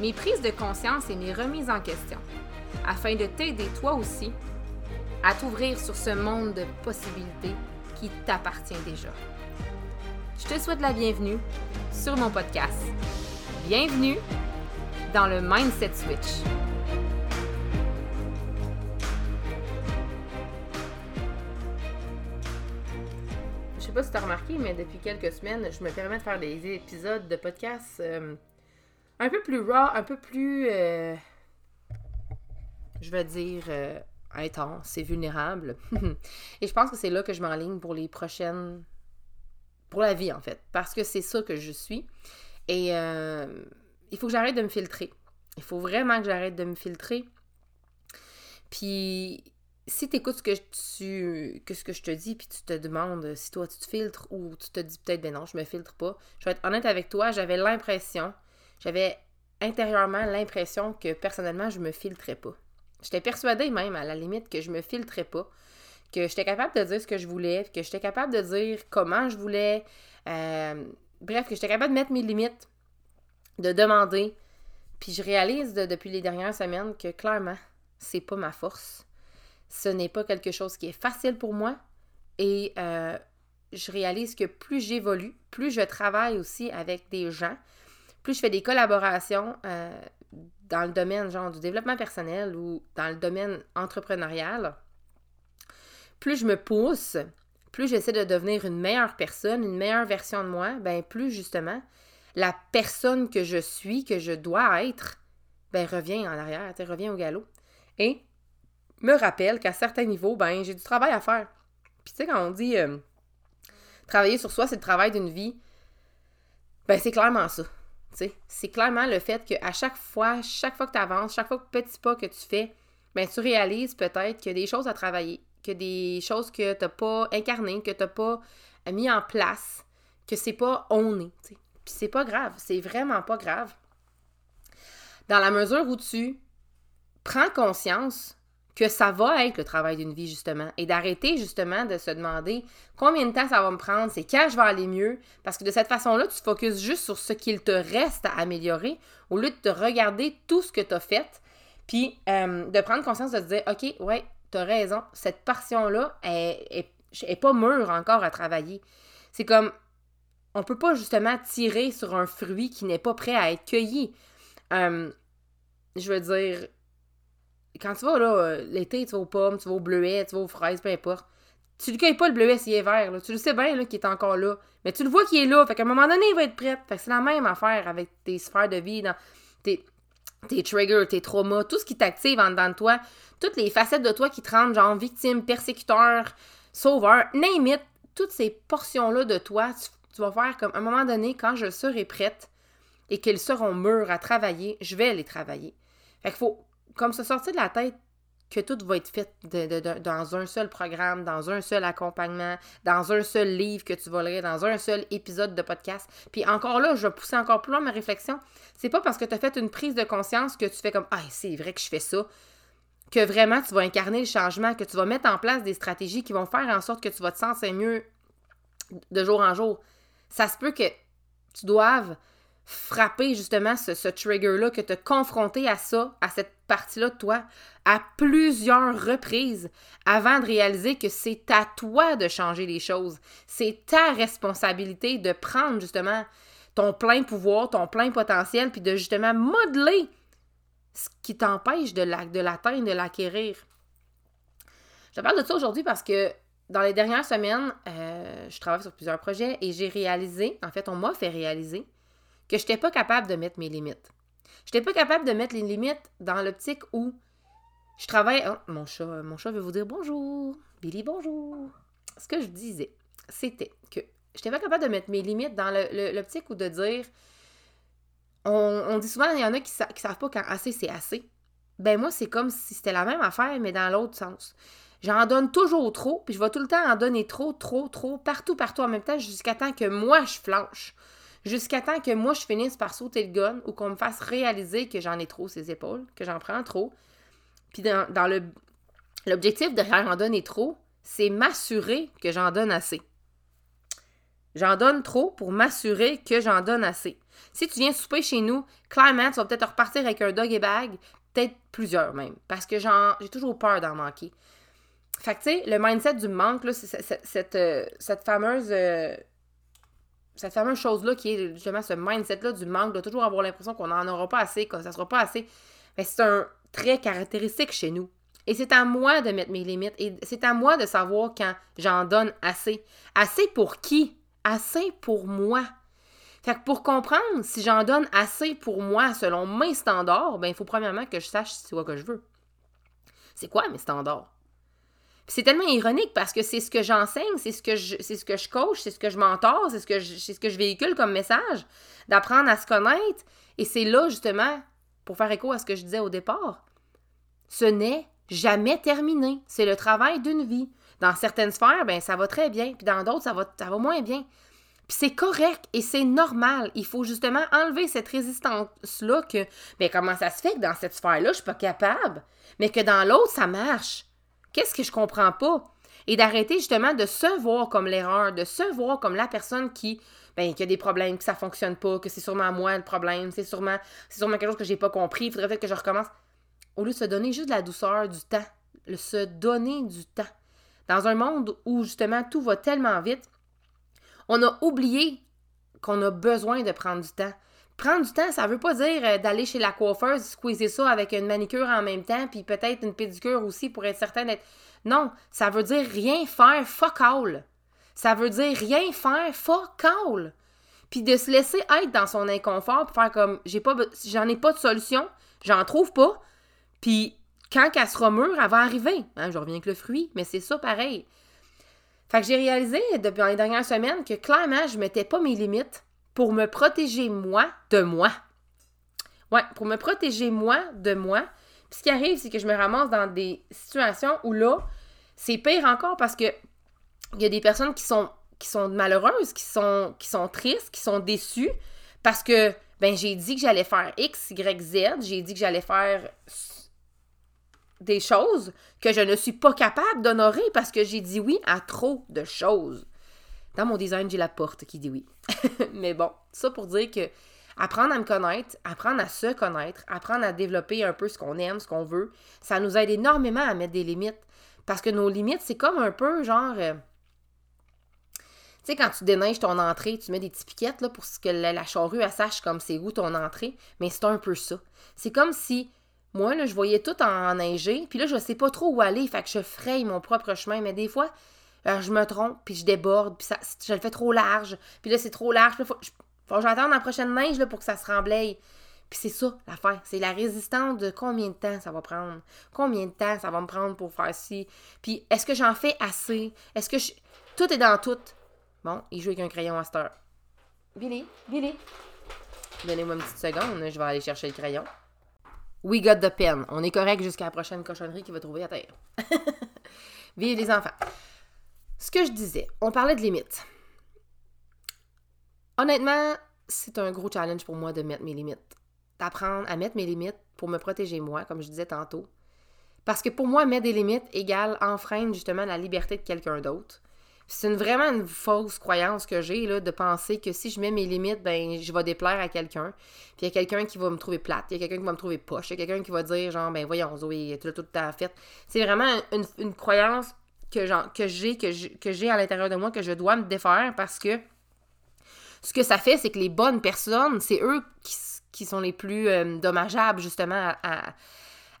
mes prises de conscience et mes remises en question, afin de t'aider toi aussi à t'ouvrir sur ce monde de possibilités qui t'appartient déjà. Je te souhaite la bienvenue sur mon podcast. Bienvenue dans le Mindset Switch. Je sais pas si tu as remarqué, mais depuis quelques semaines, je me permets de faire des épisodes de podcast euh, un peu plus raw, un peu plus, euh, je vais dire, euh, intense et vulnérable. et je pense que c'est là que je m'enligne pour les prochaines, pour la vie en fait, parce que c'est ça que je suis. Et euh, il faut que j'arrête de me filtrer. Il faut vraiment que j'arrête de me filtrer. Puis si tu écoutes ce que tu que ce que je te dis puis tu te demandes si toi tu te filtres ou tu te dis peut-être ben non, je me filtre pas. Je vais être honnête avec toi, j'avais l'impression, j'avais intérieurement l'impression que personnellement je me filtrais pas. J'étais persuadée même à la limite que je me filtrais pas, que j'étais capable de dire ce que je voulais, que j'étais capable de dire comment je voulais, euh, bref, que j'étais capable de mettre mes limites, de demander. Puis je réalise depuis les dernières semaines que clairement, c'est pas ma force ce n'est pas quelque chose qui est facile pour moi. Et euh, je réalise que plus j'évolue, plus je travaille aussi avec des gens, plus je fais des collaborations euh, dans le domaine genre du développement personnel ou dans le domaine entrepreneurial, plus je me pousse, plus j'essaie de devenir une meilleure personne, une meilleure version de moi, ben plus justement la personne que je suis, que je dois être, ben revient en arrière, revient au galop. Et me rappelle qu'à certains niveaux, ben, j'ai du travail à faire. Puis tu sais, quand on dit euh, travailler sur soi, c'est le travail d'une vie, ben c'est clairement ça. C'est clairement le fait qu'à chaque fois, chaque fois que tu avances, chaque fois que petit pas que tu fais, ben tu réalises peut-être qu'il y a des choses à travailler, que des choses que tu n'as pas incarnées, que tu n'as pas mis en place, que c'est pas on Puis c'est pas grave, c'est vraiment pas grave. Dans la mesure où tu prends conscience que ça va être le travail d'une vie, justement, et d'arrêter, justement, de se demander combien de temps ça va me prendre, c'est quand je vais aller mieux, parce que de cette façon-là, tu te focuses juste sur ce qu'il te reste à améliorer, au lieu de te regarder tout ce que tu as fait, puis euh, de prendre conscience de te dire, OK, ouais, tu as raison, cette portion-là est, est, pas mûre encore à travailler. C'est comme, on peut pas, justement, tirer sur un fruit qui n'est pas prêt à être cueilli. Euh, je veux dire, quand tu vas là, euh, l'été, tu vas aux pommes, tu vas aux bleuets, tu vas aux fraises, peu importe. Tu ne cueilles pas le bleuet s'il est vert, là. Tu le sais bien là, qu'il est encore là. Mais tu le vois qu'il est là. Fait qu'à un moment donné, il va être prêt. Fait que c'est la même affaire avec tes sphères de vie, tes, tes triggers, tes traumas, tout ce qui t'active en dedans de toi, toutes les facettes de toi qui te rendent genre victime, persécuteur, sauveur, name toutes ces portions-là de toi, tu, tu, vas faire comme à un moment donné, quand je serai prête et qu'elles seront mûres à travailler, je vais les travailler. Fait qu'il faut comme se sortir de la tête que tout va être fait dans un seul programme, dans un seul accompagnement, dans un seul livre que tu vas lire, dans un seul épisode de podcast. Puis encore là, je vais pousser encore plus loin ma réflexion. C'est pas parce que tu as fait une prise de conscience que tu fais comme Ah, c'est vrai que je fais ça que vraiment tu vas incarner le changement, que tu vas mettre en place des stratégies qui vont faire en sorte que tu vas te sentir mieux de jour en jour. Ça se peut que tu doives frapper justement ce, trigger-là, que tu confronté à ça, à cette partie-là de toi, à plusieurs reprises avant de réaliser que c'est à toi de changer les choses. C'est ta responsabilité de prendre justement ton plein pouvoir, ton plein potentiel, puis de justement modeler ce qui t'empêche de l'atteindre, de l'acquérir. Je te parle de ça aujourd'hui parce que dans les dernières semaines, euh, je travaille sur plusieurs projets et j'ai réalisé, en fait, on m'a fait réaliser que je n'étais pas capable de mettre mes limites. Je n'étais pas capable de mettre les limites dans l'optique où je travaille. Mon chat, mon chat veut vous dire bonjour. Billy, bonjour. Ce que je disais, c'était que je n'étais pas capable de mettre mes limites dans l'optique où de dire. On, dit souvent, il y en a qui ne savent pas quand assez c'est assez. ben moi, c'est comme si c'était la même affaire, mais dans l'autre sens. J'en donne toujours trop, puis je vais tout le temps en donner trop, trop, trop, partout, partout en même temps, jusqu'à temps que moi, je flanche. Jusqu'à temps que moi, je finisse par sauter le gun ou qu'on me fasse réaliser que j'en ai trop ses épaules, que j'en prends trop. Puis dans, le l'objectif de en donner trop, c'est m'assurer que j'en donne assez. J'en donne trop pour m'assurer que j'en donne assez. Si tu viens souper chez nous, clairement, tu vas peut-être repartir avec un dog et bag, peut-être plusieurs même, parce que j'ai toujours peur d'en manquer. Fait que, tu sais, le mindset du manque, là, c'est cette, euh, cette, fameuse. Euh, cette fameuse chose-là qui est justement ce mindset-là du manque, de toujours avoir l'impression qu'on n'en aura pas assez, que ça sera pas assez. Mais c'est un trait caractéristique chez nous. Et c'est à moi de mettre mes limites. Et c'est à moi de savoir quand j'en donne assez. Assez pour qui? Assez pour moi. Fait que pour comprendre si j'en donne assez pour moi selon mes standards, ben il faut premièrement que je sache c'est quoi que je veux. C'est quoi mes standards? C'est tellement ironique parce que c'est ce que j'enseigne, c'est ce que je c'est ce que je coach, c'est ce que je m'entorse, c'est ce que je c'est ce que je véhicule comme message, d'apprendre à se connaître et c'est là justement pour faire écho à ce que je disais au départ. Ce n'est jamais terminé, c'est le travail d'une vie. Dans certaines sphères, ben ça va très bien, puis dans d'autres ça va ça va moins bien. Puis c'est correct et c'est normal. Il faut justement enlever cette résistance-là que, ben comment ça se fait que dans cette sphère-là, je suis pas capable, mais que dans l'autre, ça marche. Qu'est-ce que je comprends pas? Et d'arrêter justement de se voir comme l'erreur, de se voir comme la personne qui, ben, qui a des problèmes, que ça fonctionne pas, que c'est sûrement moi le problème, c'est sûrement, c'est sûrement quelque chose que j'ai pas compris, il faudrait peut-être que je recommence. Au lieu de se donner juste de la douceur, du temps, le se donner du temps. Dans un monde où justement tout va tellement vite, on a oublié qu'on a besoin de prendre du temps. Prendre du temps, ça veut pas dire euh, d'aller chez la coiffeuse, squeezer ça avec une manicure en même temps, puis peut-être une pédicure aussi pour être certain d'être. Non, ça veut dire rien faire fuck all. Ça veut dire rien faire fuck all. Puis de se laisser être dans son inconfort, pour faire comme j'ai pas j'en ai pas de solution, j'en trouve pas. Puis quand elle sera mûre, elle va arriver. Hein, je reviens avec le fruit, mais c'est ça pareil. Fait que j'ai réalisé depuis les dernières semaines que clairement, je mettais pas mes limites pour me protéger moi de moi. Ouais, pour me protéger moi de moi. Puis ce qui arrive, c'est que je me ramasse dans des situations où là, c'est pire encore parce que il y a des personnes qui sont qui sont malheureuses, qui sont qui sont tristes, qui sont déçues parce que ben j'ai dit que j'allais faire X, Y, Z, j'ai dit que j'allais faire des choses que je ne suis pas capable d'honorer parce que j'ai dit oui à trop de choses. Dans mon design, j'ai la porte qui dit oui. Mais bon, ça pour dire que apprendre à me connaître, apprendre à se connaître, apprendre à développer un peu ce qu'on aime, ce qu'on veut, ça nous aide énormément à mettre des limites. Parce que nos limites, c'est comme un peu genre. Euh, tu sais, quand tu déneiges ton entrée, tu mets des petites piquettes là, pour que la, charrue elle sache comme c'est où ton entrée. Mais c'est un peu ça. C'est comme si moi, là, je voyais tout en neiger, puis là, je sais pas trop où aller, fait que je fraye mon propre chemin. Mais des fois, je me trompe, puis je déborde, puis ça, je le fais trop large. Puis là, c'est trop large, puis faut, faut que j'attende la prochaine neige là, pour que ça se remblaye. Puis c'est ça l'affaire, c'est la résistance de combien de temps ça va prendre, combien de temps ça va me prendre pour faire ci. Puis est-ce que j'en fais assez? Est-ce que je... Tout est dans tout. Bon, il joue avec un crayon à cette heure. Billy, Billy. Donnez-moi une petite seconde, je vais aller chercher le crayon. We got the pen. On est correct jusqu'à la prochaine cochonnerie qu'il va trouver à terre. Vive les enfants. Ce que je disais, on parlait de limites. Honnêtement, c'est un gros challenge pour moi de mettre mes limites. D'apprendre à mettre mes limites pour me protéger moi, comme je disais tantôt. Parce que pour moi, mettre des limites égale enfreindre justement la liberté de quelqu'un d'autre. C'est vraiment une fausse croyance que j'ai de penser que si je mets mes limites, ben je vais déplaire à quelqu'un. Puis il y a quelqu'un qui va me trouver plate, il y a quelqu'un qui va me trouver poche, il y a quelqu'un qui va dire genre ben voyons Zoé, tu l'as tout à fait. C'est vraiment une, une croyance que, j'ai que j'ai à l'intérieur de moi que je dois me défaire parce que ce que ça fait, c'est que les bonnes personnes, c'est eux qui, sont les plus euh, dommageables justement à,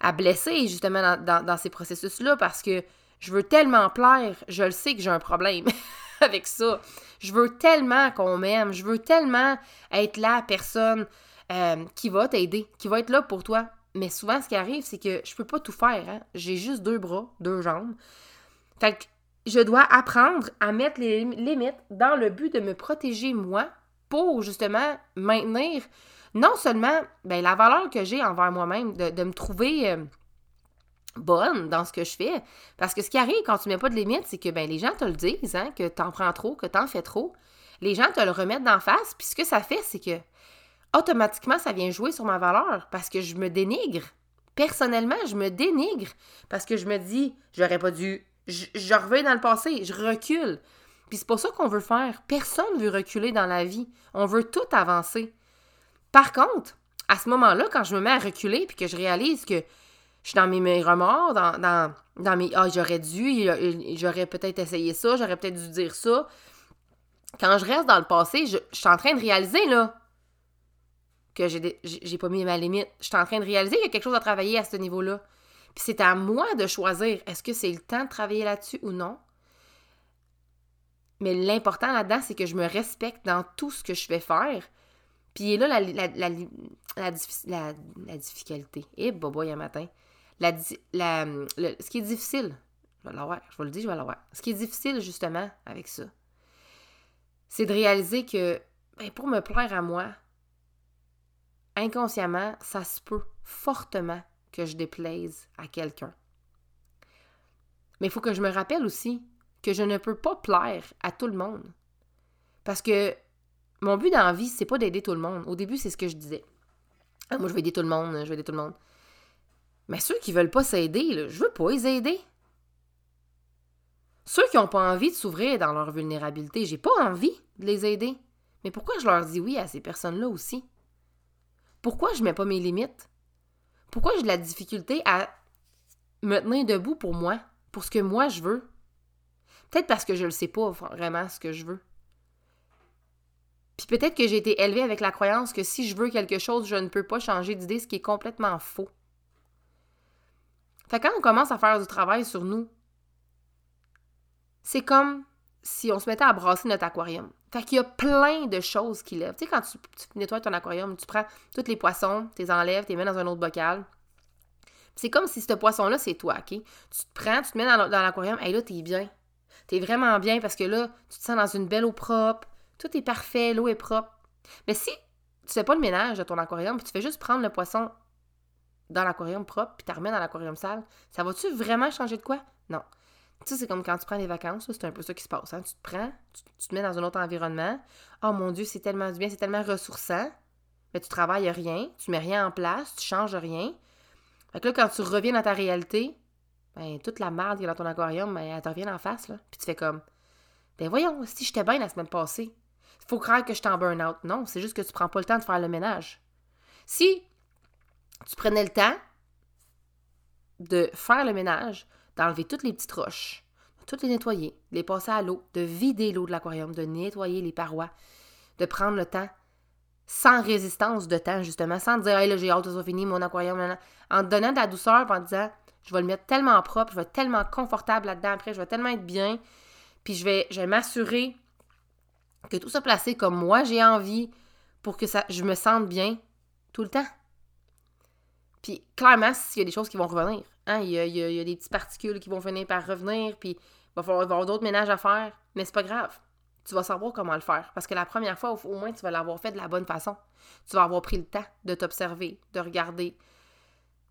à, blesser justement dans, dans, ces processus-là parce que je veux tellement plaire, je le sais que j'ai un problème avec ça. Je veux tellement qu'on m'aime, je veux tellement être la personne euh, qui va t'aider, qui va être là pour toi. Mais souvent, ce qui arrive, c'est que je peux pas tout faire. Hein. J'ai juste deux bras, deux jambes. Fait que je dois apprendre à mettre les limites dans le but de me protéger moi pour justement maintenir non seulement ben, la valeur que j'ai envers moi-même, de, me trouver euh, bonne dans ce que je fais. Parce que ce qui arrive quand tu mets pas de limite, c'est que ben, les gens te le disent, hein, que tu en prends trop, que tu en fais trop. Les gens te le remettent d'en face, puis ce que ça fait, c'est que automatiquement, ça vient jouer sur ma valeur parce que je me dénigre. Personnellement, je me dénigre parce que je me dis, j'aurais pas dû. Je, je reviens dans le passé, je recule. Puis c'est pas ça qu'on veut faire. Personne veut reculer dans la vie. On veut tout avancer. Par contre, à ce moment-là, quand je me mets à reculer puis que je réalise que je suis dans mes, remords, dans, mes Ah, j'aurais dû, j'aurais peut-être essayé ça, j'aurais peut-être dû dire ça. Quand je reste dans le passé, je, suis en train de réaliser, là, que j'ai pas mis ma limite. Je suis en train de réaliser qu'il y a quelque chose à travailler à ce niveau-là. Puis c'est à moi de choisir est-ce que c'est le temps de travailler là-dessus ou non. Mais l'important là-dedans, c'est que je me respecte dans tout ce que je vais faire. Puis là, la, la, la, la, difficulté. Eh, boboy, un matin. La, ce qui est difficile, je vais je le dire, je vais l'avoir. Ce qui est difficile, justement, avec ça, c'est de réaliser que, ben, pour me plaire à moi, inconsciemment, ça se peut fortement que je déplaise à quelqu'un. Mais il faut que je me rappelle aussi que je ne peux pas plaire à tout le monde. Parce que mon but dans la vie, c'est pas d'aider tout le monde. Au début, c'est ce que je disais. Ah, moi, je vais aider tout le monde, je vais aider tout le monde. Mais ceux qui veulent pas s'aider, je veux pas les aider. Ceux qui n'ont pas envie de s'ouvrir dans leur vulnérabilité, j'ai pas envie de les aider. Mais pourquoi je leur dis oui à ces personnes-là aussi? Pourquoi je mets pas mes limites? Pourquoi j'ai de la difficulté à me tenir debout pour moi, pour ce que moi je veux? Peut-être parce que je ne sais pas vraiment ce que je veux. Puis peut-être que j'ai été élevée avec la croyance que si je veux quelque chose, je ne peux pas changer d'idée, ce qui est complètement faux. Fait quand on commence à faire du travail sur nous, c'est comme si on se mettait à brasser notre aquarium. Fait qu'il y a plein de choses qui lèvent. Tu sais, quand tu, nettoies ton aquarium, tu prends tous les poissons, tu les enlèves, tu les mets dans un autre bocal. C'est comme si ce poisson-là, c'est toi, OK? Tu te prends, tu te mets dans, l'aquarium, et là, t'es bien. T'es vraiment bien parce que là, tu te sens dans une belle eau propre, tout est parfait, l'eau est propre. Mais si tu fais pas le ménage de ton aquarium, puis tu fais juste prendre le poisson dans l'aquarium propre, puis tu remets dans l'aquarium sale, ça va-tu vraiment changer de quoi? Non. C'est comme quand tu prends des vacances, c'est un peu ça qui se passe. Hein? Tu te prends, tu, te mets dans un autre environnement. Oh mon Dieu, c'est tellement du bien, c'est tellement ressourçant. Mais tu travailles rien, tu mets rien en place, tu changes rien. Fait que là, quand tu reviens dans ta réalité, ben, toute la merde qui est dans ton aquarium, ben, elle te revient en face, là. Puis tu fais comme, ben voyons, si j'étais bien la semaine passée, il faut croire que je suis en burn-out. Non, c'est juste que tu prends pas le temps de faire le ménage. Si tu prenais le temps de faire le ménage, d'enlever toutes les petites roches, de toutes les nettoyer, de les passer à l'eau, de vider l'eau de l'aquarium, de nettoyer les parois, de prendre le temps sans résistance de temps, justement, sans dire, hey, là, j'ai hâte que ça soit mon aquarium, en donnant de la douceur, en disant, je vais le mettre tellement propre, je vais être tellement confortable là-dedans après, je vais tellement être bien, puis je vais, je m'assurer que tout soit placé comme moi j'ai envie pour que ça, je me sente bien tout le temps. Puis clairement, s'il y a des choses qui vont revenir, hein, il, y a, des petites particules qui vont venir par revenir, puis il va falloir avoir d'autres ménages à faire, mais c'est pas grave. Tu vas savoir comment le faire. Parce que la première fois, au moins, tu vas l'avoir fait de la bonne façon. Tu vas avoir pris le temps de t'observer, de regarder.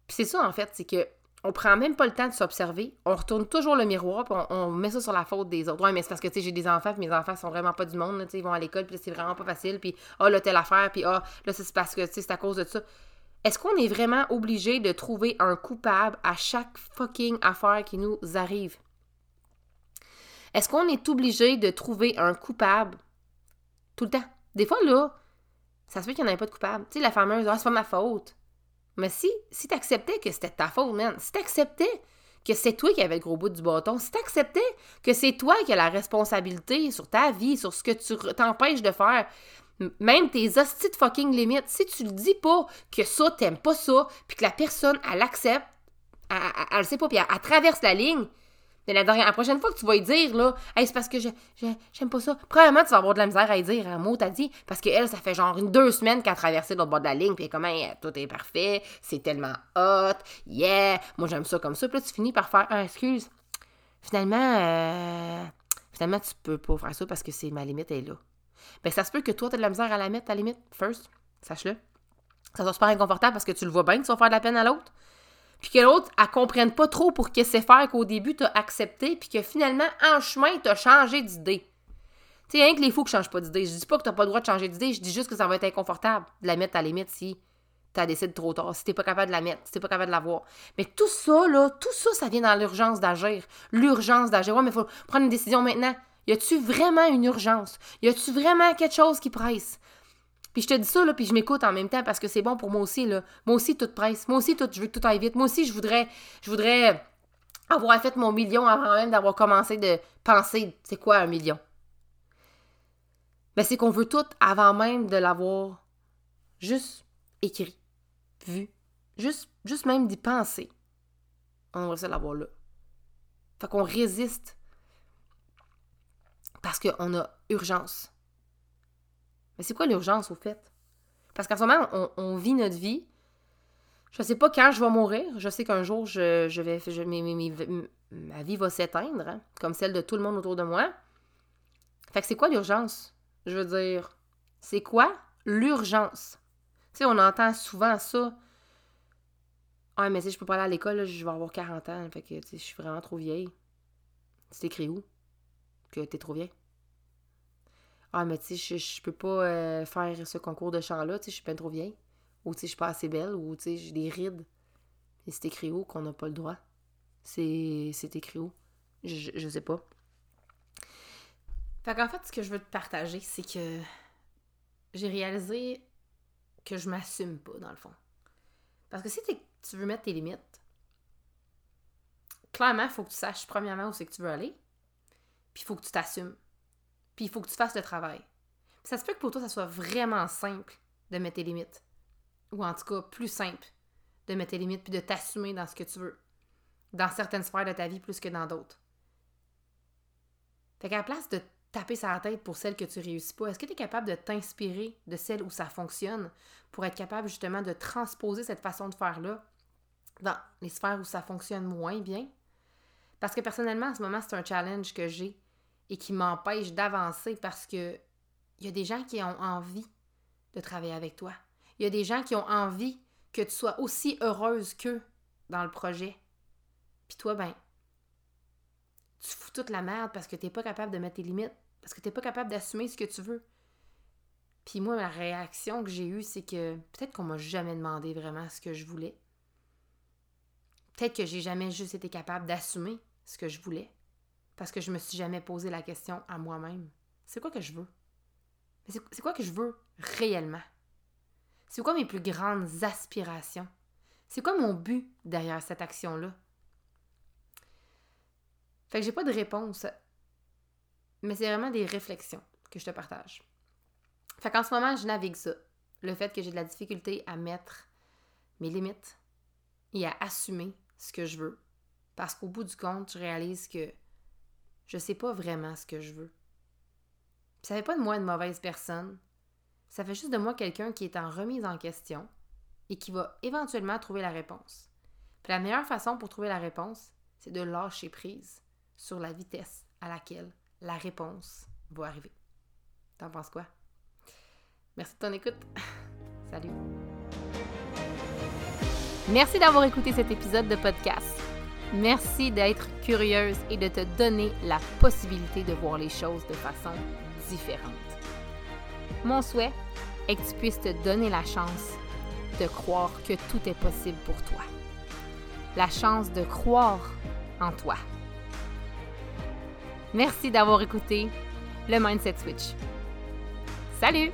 Puis c'est ça, en fait, c'est que on prend même pas le temps de s'observer. On retourne toujours le miroir, puis on, met ça sur la faute des autres. Ouais, mais c'est parce que, tu sais, j'ai des enfants, puis mes enfants sont vraiment pas du monde, ils vont à l'école, puis c'est vraiment pas facile, puis ah, oh, là, telle affaire, puis ah, là, c'est parce que, tu sais, c'est à cause de ça. Est-ce qu'on est vraiment obligé de trouver un coupable à chaque fucking affaire qui nous arrive? Est-ce qu'on est obligé de trouver un coupable tout le temps? Des fois, là, ça se fait qu'il n'y en ait pas de coupable. Tu sais, la fameuse, ah, c'est pas ma faute. Mais si, si acceptais que c'était ta faute, man, si acceptais que c'est toi qui avais le gros bout du bâton, si acceptais que c'est toi qui as la responsabilité sur ta vie, sur ce que tu t'empêches de faire, même tes hosties de fucking limites, si tu le dis pas que ça, t'aimes pas ça, puis que la personne, elle accepte, elle, elle, sait pas, puis elle, traverse la ligne, la, prochaine fois que tu vas y dire, là, hey, c'est parce que je, j'aime pas ça. Premièrement, tu vas avoir de la misère à y dire un mot, t'as dit, parce qu'elle, ça fait genre une deux semaines qu'elle a traversé l'autre bord de la ligne, puis comment tout est parfait, c'est tellement hot, yeah, moi j'aime ça comme ça. Puis là, tu finis par faire, ah, excuse, finalement, euh, finalement, tu peux pas faire ça parce que c'est ma limite est là. Ben, ça se peut que toi, t'as de la misère à la mettre, ta limite, first, sache-le. ça soit super inconfortable parce que tu le vois bien que tu vas faire de la peine à l'autre. Puis que l'autre, elle comprenne pas trop pour qu'est-ce que c'est faire qu'au début, tu as accepté, puis que finalement, en chemin, tu as changé d'idée. Tu sais, rien que les fous qui changent pas d'idée. Je dis pas que tu pas le droit de changer d'idée, je dis juste que ça va être inconfortable de la mettre à la limite si tu décidé trop tard, si t'es pas capable de la mettre, si t'es pas capable de la voir. Mais tout ça, là, tout ça, ça vient dans l'urgence d'agir. L'urgence d'agir. Ouais, mais il faut prendre une décision maintenant. Y a-tu vraiment une urgence? Y a-tu vraiment quelque chose qui presse? Puis je te dis ça, là, puis je m'écoute en même temps parce que c'est bon pour moi aussi, là. Moi aussi, tout presse. Moi aussi, tout, je veux que tout aille vite. Moi aussi, je voudrais, je voudrais avoir fait mon million avant même d'avoir commencé de penser, c'est quoi un million? Mais c'est qu'on veut tout avant même de l'avoir juste écrit, vu, juste, juste même d'y penser. On aimerait ça l'avoir là. Fait qu'on résiste parce qu'on a urgence. Mais c'est quoi l'urgence au fait? Parce qu'en ce moment, on, vit notre vie. Je sais pas quand je vais mourir. Je sais qu'un jour, je, je vais, ma vie va s'éteindre, hein, comme celle de tout le monde autour de moi. Fait que c'est quoi l'urgence? Je veux dire, c'est quoi l'urgence? Tu sais, on entend souvent ça. Ah, mais si je peux pas aller à l'école, je vais avoir 40 ans. Fait que, je suis vraiment trop vieille. C'est écrit où? Que t'es trop vieille? Ah, mais tu sais, je, peux pas euh, faire ce concours de chant-là, tu sais, je suis pas trop vieille. Ou tu sais, je suis pas assez belle, ou tu sais, j'ai des rides. Et c'est écrit où qu'on n'a pas le droit? C'est, c'est écrit où? Je, je sais pas. Fait qu'en fait, ce que je veux te partager, c'est que j'ai réalisé que je m'assume pas, dans le fond. Parce que si tu veux mettre tes limites, clairement, il faut que tu saches premièrement où c'est que tu veux aller, puis il faut que tu t'assumes. Puis il faut que tu fasses le travail. ça se peut que pour toi, ça soit vraiment simple de mettre tes limites. Ou en tout cas, plus simple de mettre tes limites puis de t'assumer dans ce que tu veux. Dans certaines sphères de ta vie plus que dans d'autres. Fait qu'à la place de taper sa tête pour celle que tu réussis pas, est-ce que tu es capable de t'inspirer de celle où ça fonctionne pour être capable justement de transposer cette façon de faire-là dans les sphères où ça fonctionne moins bien? Parce que personnellement, en ce moment, c'est un challenge que j'ai et qui m'empêche d'avancer parce que il y a des gens qui ont envie de travailler avec toi. Il y a des gens qui ont envie que tu sois aussi heureuse qu'eux dans le projet. Puis toi, ben, tu fous toute la merde parce que tu n'es pas capable de mettre tes limites, parce que tu n'es pas capable d'assumer ce que tu veux. Puis moi, la réaction que j'ai eue, c'est que peut-être qu'on m'a jamais demandé vraiment ce que je voulais. Peut-être que j'ai jamais juste été capable d'assumer ce que je voulais parce que je me suis jamais posé la question à moi-même. C'est quoi que je veux? C'est quoi que je veux réellement? C'est quoi mes plus grandes aspirations? C'est quoi mon but derrière cette action-là? Fait que j'ai pas de réponse, mais c'est vraiment des réflexions que je te partage. Fait qu'en ce moment, je navigue ça. Le fait que j'ai de la difficulté à mettre mes limites et à assumer ce que je veux. Parce qu'au bout du compte, je réalise que je sais pas vraiment ce que je veux. ça fait pas de moi une mauvaise personne. Ça fait juste de moi quelqu'un qui est en remise en question et qui va éventuellement trouver la réponse. La meilleure façon pour trouver la réponse, c'est de lâcher prise sur la vitesse à laquelle la réponse va arriver. T'en penses quoi? Merci de ton écoute. Salut. Merci d'avoir écouté cet épisode de podcast. Merci d'être curieuse et de te donner la possibilité de voir les choses de façon différente. Mon souhait est que tu puisses te donner la chance de croire que tout est possible pour toi. La chance de croire en toi. Merci d'avoir écouté le Mindset Switch. Salut!